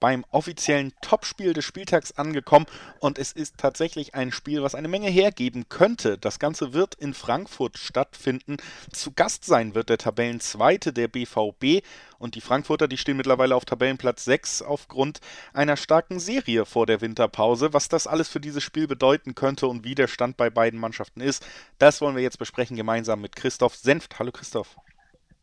beim offiziellen Topspiel des Spieltags angekommen und es ist tatsächlich ein Spiel, was eine Menge hergeben könnte. Das Ganze wird in Frankfurt stattfinden. Zu Gast sein wird der Tabellenzweite der BVB und die Frankfurter, die stehen mittlerweile auf Tabellenplatz 6 aufgrund einer starken Serie vor der Winterpause. Was das alles für dieses Spiel bedeuten könnte und wie der Stand bei beiden Mannschaften ist, das wollen wir jetzt besprechen gemeinsam mit Christoph Senft. Hallo Christoph.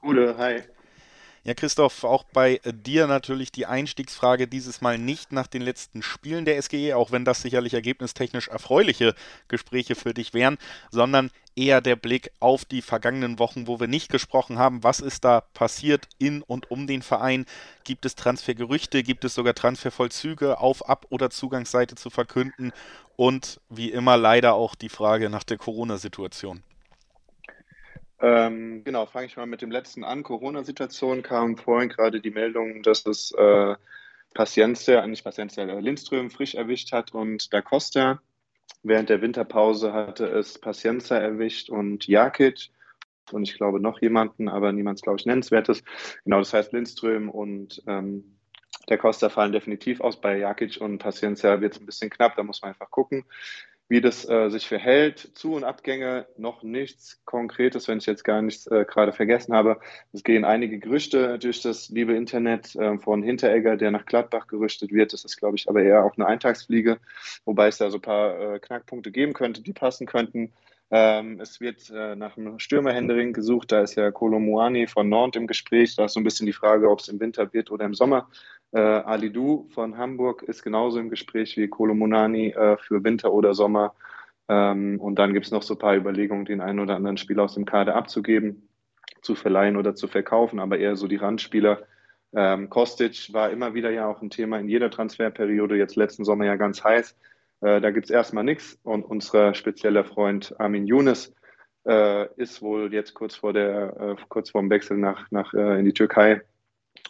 Gute, hi. Ja, Christoph, auch bei dir natürlich die Einstiegsfrage dieses Mal nicht nach den letzten Spielen der SGE, auch wenn das sicherlich ergebnistechnisch erfreuliche Gespräche für dich wären, sondern eher der Blick auf die vergangenen Wochen, wo wir nicht gesprochen haben. Was ist da passiert in und um den Verein? Gibt es Transfergerüchte? Gibt es sogar Transfervollzüge auf Ab- oder Zugangsseite zu verkünden? Und wie immer leider auch die Frage nach der Corona-Situation. Ähm, genau, fange ich mal mit dem letzten an. Corona-Situation kam vorhin gerade die Meldung, dass es äh, Paciencia, nicht Paciencia, äh, Lindström frisch erwischt hat und Da Costa. Während der Winterpause hatte es Paciencia erwischt und Jakic und ich glaube noch jemanden, aber niemand, glaube ich, nennenswertes. Genau, das heißt Lindström und ähm, der Costa fallen definitiv aus. Bei Jakic und Paciencia wird es ein bisschen knapp, da muss man einfach gucken wie das äh, sich verhält. Zu- und Abgänge noch nichts Konkretes, wenn ich jetzt gar nichts äh, gerade vergessen habe. Es gehen einige Gerüchte durch das liebe Internet äh, von Hinteregger, der nach Gladbach gerüstet wird. Das ist, glaube ich, aber eher auch eine Eintagsfliege, wobei es da so ein paar äh, Knackpunkte geben könnte, die passen könnten. Ähm, es wird äh, nach einem Stürmerhändering gesucht. Da ist ja Kolomuani von Nantes im Gespräch. Da ist so ein bisschen die Frage, ob es im Winter wird oder im Sommer. Äh, Alidou von Hamburg ist genauso im Gespräch wie Kolomunani äh, für Winter oder Sommer. Ähm, und dann gibt es noch so ein paar Überlegungen, den einen oder anderen Spieler aus dem Kader abzugeben, zu verleihen oder zu verkaufen, aber eher so die Randspieler. Ähm, Kostic war immer wieder ja auch ein Thema in jeder Transferperiode, jetzt letzten Sommer ja ganz heiß. Äh, da gibt es erstmal nichts. Und unser spezieller Freund Armin Younes äh, ist wohl jetzt kurz vor der, äh, kurz vor dem Wechsel nach, nach äh, in die Türkei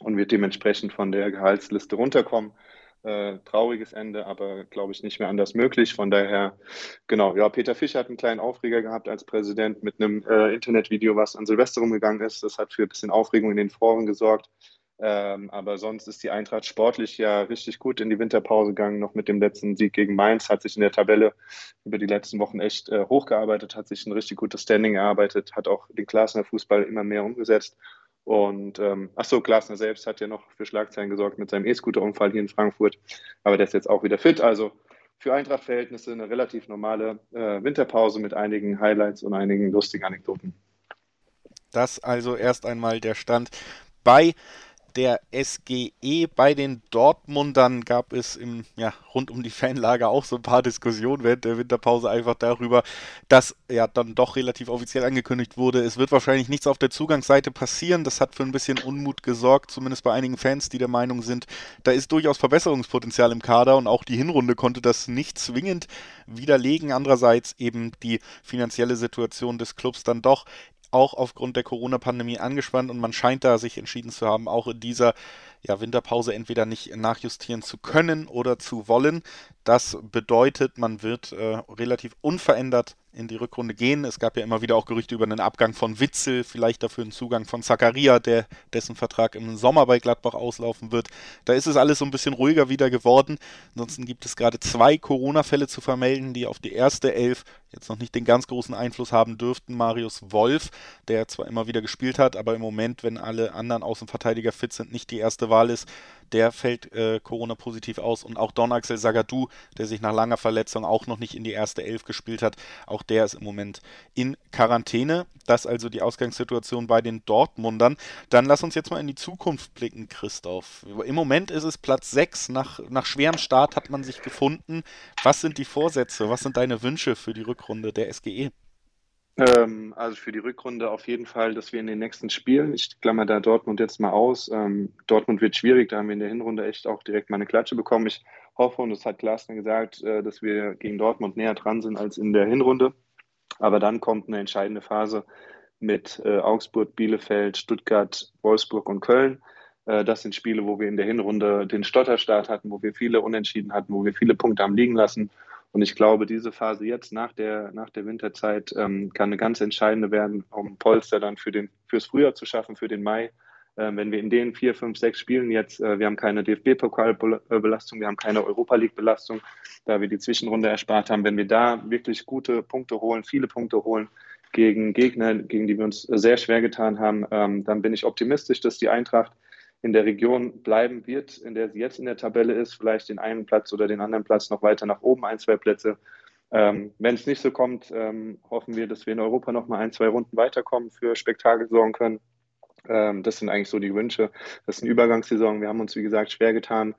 und wird dementsprechend von der Gehaltsliste runterkommen. Äh, trauriges Ende, aber glaube ich nicht mehr anders möglich. Von daher, genau, ja, Peter Fischer hat einen kleinen Aufreger gehabt als Präsident mit einem äh, Internetvideo, was an Silvester rumgegangen ist. Das hat für ein bisschen Aufregung in den Foren gesorgt. Ähm, aber sonst ist die Eintracht sportlich ja richtig gut in die Winterpause gegangen, noch mit dem letzten Sieg gegen Mainz, hat sich in der Tabelle über die letzten Wochen echt äh, hochgearbeitet, hat sich ein richtig gutes Standing erarbeitet, hat auch den Klassener Fußball immer mehr umgesetzt und ähm, ach so, Glasner selbst hat ja noch für Schlagzeilen gesorgt mit seinem E-Scooter-Unfall hier in Frankfurt. Aber der ist jetzt auch wieder fit. Also für Eintracht-Verhältnisse eine relativ normale äh, Winterpause mit einigen Highlights und einigen lustigen Anekdoten. Das also erst einmal der Stand bei der SGE. Bei den Dortmundern gab es im, ja, rund um die Fanlage auch so ein paar Diskussionen während der Winterpause einfach darüber, dass ja dann doch relativ offiziell angekündigt wurde, es wird wahrscheinlich nichts auf der Zugangsseite passieren. Das hat für ein bisschen Unmut gesorgt, zumindest bei einigen Fans, die der Meinung sind, da ist durchaus Verbesserungspotenzial im Kader und auch die Hinrunde konnte das nicht zwingend widerlegen. Andererseits eben die finanzielle Situation des Clubs dann doch auch aufgrund der Corona-Pandemie angespannt und man scheint da sich entschieden zu haben, auch in dieser ja, Winterpause entweder nicht nachjustieren zu können oder zu wollen. Das bedeutet, man wird äh, relativ unverändert in die Rückrunde gehen. Es gab ja immer wieder auch Gerüchte über einen Abgang von Witzel, vielleicht dafür einen Zugang von Zakaria, der dessen Vertrag im Sommer bei Gladbach auslaufen wird. Da ist es alles so ein bisschen ruhiger wieder geworden. Ansonsten gibt es gerade zwei Corona-Fälle zu vermelden, die auf die erste Elf jetzt noch nicht den ganz großen Einfluss haben dürften. Marius Wolf, der zwar immer wieder gespielt hat, aber im Moment, wenn alle anderen Außenverteidiger fit sind, nicht die erste Wahl ist der fällt äh, Corona-positiv aus. Und auch Don Axel Sagadou, der sich nach langer Verletzung auch noch nicht in die erste Elf gespielt hat, auch der ist im Moment in Quarantäne. Das also die Ausgangssituation bei den Dortmundern. Dann lass uns jetzt mal in die Zukunft blicken, Christoph. Im Moment ist es Platz 6. Nach, nach schwerem Start hat man sich gefunden. Was sind die Vorsätze? Was sind deine Wünsche für die Rückrunde der SGE? Ähm, also für die Rückrunde auf jeden Fall, dass wir in den nächsten Spielen, ich klammer da Dortmund jetzt mal aus, ähm, Dortmund wird schwierig, da haben wir in der Hinrunde echt auch direkt mal eine Klatsche bekommen. Ich hoffe, und das hat Glasner gesagt, äh, dass wir gegen Dortmund näher dran sind als in der Hinrunde. Aber dann kommt eine entscheidende Phase mit äh, Augsburg, Bielefeld, Stuttgart, Wolfsburg und Köln. Äh, das sind Spiele, wo wir in der Hinrunde den Stotterstart hatten, wo wir viele Unentschieden hatten, wo wir viele Punkte haben liegen lassen. Und ich glaube, diese Phase jetzt nach der, nach der Winterzeit ähm, kann eine ganz entscheidende werden, um Polster dann für den, fürs Frühjahr zu schaffen, für den Mai. Äh, wenn wir in den vier, fünf, sechs Spielen jetzt, äh, wir haben keine DFB-Pokalbelastung, wir haben keine Europa League-Belastung, da wir die Zwischenrunde erspart haben, wenn wir da wirklich gute Punkte holen, viele Punkte holen, gegen Gegner, gegen die wir uns sehr schwer getan haben, ähm, dann bin ich optimistisch, dass die Eintracht in der Region bleiben wird, in der sie jetzt in der Tabelle ist, vielleicht den einen Platz oder den anderen Platz noch weiter nach oben, ein, zwei Plätze. Ähm, Wenn es nicht so kommt, ähm, hoffen wir, dass wir in Europa noch mal ein, zwei Runden weiterkommen, für Spektakel sorgen können. Ähm, das sind eigentlich so die Wünsche. Das ist eine Übergangssaison. Wir haben uns, wie gesagt, schwer getan,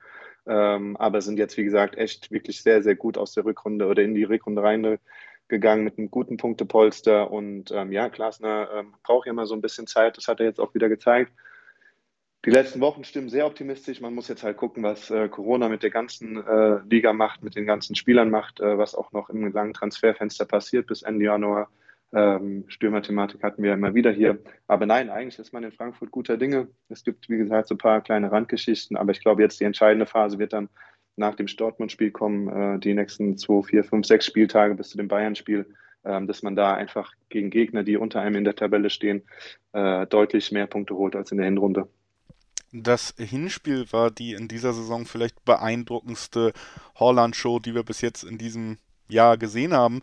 ähm, aber sind jetzt, wie gesagt, echt wirklich sehr, sehr gut aus der Rückrunde oder in die Rückrunde reingegangen mit einem guten Punktepolster. Und ähm, ja, Klasner ähm, braucht ja mal so ein bisschen Zeit. Das hat er jetzt auch wieder gezeigt. Die letzten Wochen stimmen sehr optimistisch. Man muss jetzt halt gucken, was äh, Corona mit der ganzen äh, Liga macht, mit den ganzen Spielern macht, äh, was auch noch im langen Transferfenster passiert bis Ende Januar. Ähm, Stürmerthematik hatten wir immer wieder hier. Aber nein, eigentlich ist man in Frankfurt guter Dinge. Es gibt, wie gesagt, so ein paar kleine Randgeschichten. Aber ich glaube, jetzt die entscheidende Phase wird dann nach dem Dortmund-Spiel kommen, äh, die nächsten zwei, vier, fünf, sechs Spieltage bis zu dem Bayern-Spiel, äh, dass man da einfach gegen Gegner, die unter einem in der Tabelle stehen, äh, deutlich mehr Punkte holt als in der Hinrunde. Das Hinspiel war die in dieser Saison vielleicht beeindruckendste Holland-Show, die wir bis jetzt in diesem Jahr gesehen haben.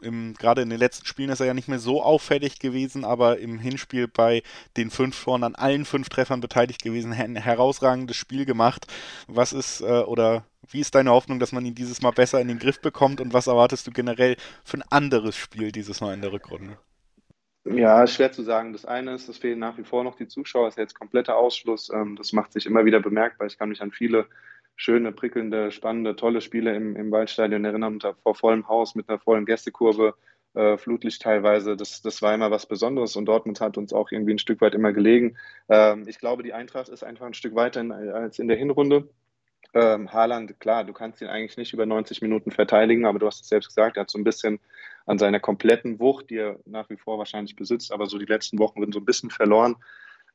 Im, gerade in den letzten Spielen ist er ja nicht mehr so auffällig gewesen, aber im Hinspiel bei den fünf Toren an allen fünf Treffern beteiligt gewesen, ein herausragendes Spiel gemacht. Was ist äh, oder wie ist deine Hoffnung, dass man ihn dieses Mal besser in den Griff bekommt und was erwartest du generell für ein anderes Spiel dieses Mal in der Rückrunde? Ja, schwer zu sagen. Das eine ist, es fehlen nach wie vor noch die Zuschauer. Das ist jetzt kompletter Ausschluss. Ähm, das macht sich immer wieder bemerkbar. Ich kann mich an viele schöne, prickelnde, spannende, tolle Spiele im, im Waldstadion erinnern, vor vollem Haus mit einer vollen Gästekurve, äh, Flutlicht teilweise. Das, das war immer was Besonderes und Dortmund hat uns auch irgendwie ein Stück weit immer gelegen. Ähm, ich glaube, die Eintracht ist einfach ein Stück weiter als in der Hinrunde. Ähm, Haaland, klar, du kannst ihn eigentlich nicht über 90 Minuten verteidigen, aber du hast es selbst gesagt, er hat so ein bisschen an seiner kompletten Wucht, die er nach wie vor wahrscheinlich besitzt, aber so die letzten Wochen sind so ein bisschen verloren.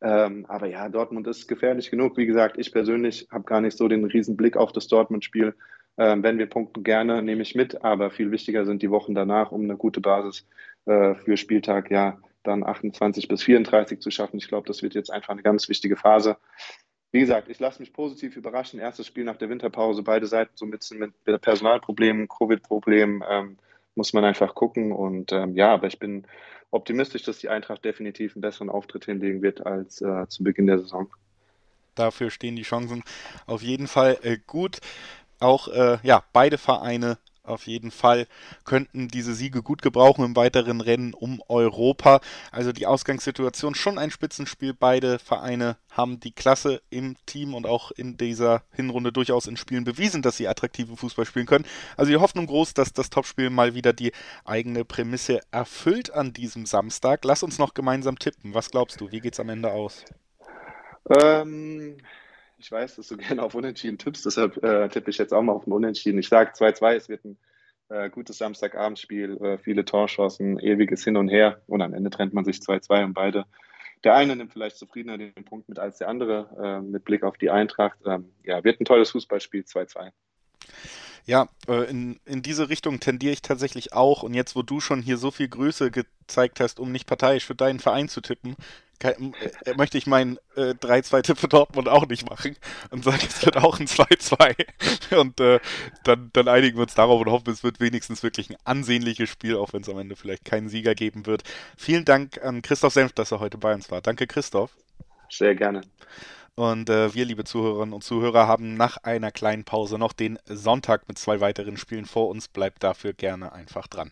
Ähm, aber ja, Dortmund ist gefährlich genug. Wie gesagt, ich persönlich habe gar nicht so den riesen Blick auf das Dortmund-Spiel. Ähm, wenn wir punkten, gerne nehme ich mit, aber viel wichtiger sind die Wochen danach, um eine gute Basis äh, für Spieltag, ja, dann 28 bis 34 zu schaffen. Ich glaube, das wird jetzt einfach eine ganz wichtige Phase. Wie gesagt, ich lasse mich positiv überraschen. Erstes Spiel nach der Winterpause, beide Seiten so mit, mit Personalproblemen, Covid-Problemen. Ähm, muss man einfach gucken. Und ähm, ja, aber ich bin optimistisch, dass die Eintracht definitiv einen besseren Auftritt hinlegen wird als äh, zu Beginn der Saison. Dafür stehen die Chancen auf jeden Fall äh, gut. Auch äh, ja, beide Vereine auf jeden Fall könnten diese Siege gut gebrauchen im weiteren Rennen um Europa. Also die Ausgangssituation schon ein Spitzenspiel. Beide Vereine haben die Klasse im Team und auch in dieser Hinrunde durchaus in Spielen bewiesen, dass sie attraktive Fußball spielen können. Also die Hoffnung groß, dass das Topspiel mal wieder die eigene Prämisse erfüllt an diesem Samstag. Lass uns noch gemeinsam tippen. Was glaubst du? Wie geht's am Ende aus? Ähm, ich weiß, dass du gerne auf Unentschieden tippst, deshalb äh, tippe ich jetzt auch mal auf ein Unentschieden. Ich sage 2-2, es wird ein äh, gutes Samstagabendspiel, äh, viele Torchancen, ewiges Hin und Her und am Ende trennt man sich 2-2 und beide. Der eine nimmt vielleicht zufriedener den Punkt mit als der andere, äh, mit Blick auf die Eintracht. Ähm, ja, wird ein tolles Fußballspiel, 2-2. Ja, äh, in, in diese Richtung tendiere ich tatsächlich auch. Und jetzt, wo du schon hier so viel Größe gezeigt hast, um nicht parteiisch für deinen Verein zu tippen, kann, äh, möchte ich meinen äh, 3-2-Tipp für Dortmund auch nicht machen und sage, es wird auch ein 2-2. Und äh, dann, dann einigen wir uns darauf und hoffen, es wird wenigstens wirklich ein ansehnliches Spiel, auch wenn es am Ende vielleicht keinen Sieger geben wird. Vielen Dank an Christoph Senf, dass er heute bei uns war. Danke, Christoph. Sehr gerne. Und äh, wir, liebe Zuhörerinnen und Zuhörer, haben nach einer kleinen Pause noch den Sonntag mit zwei weiteren Spielen vor uns. Bleibt dafür gerne einfach dran.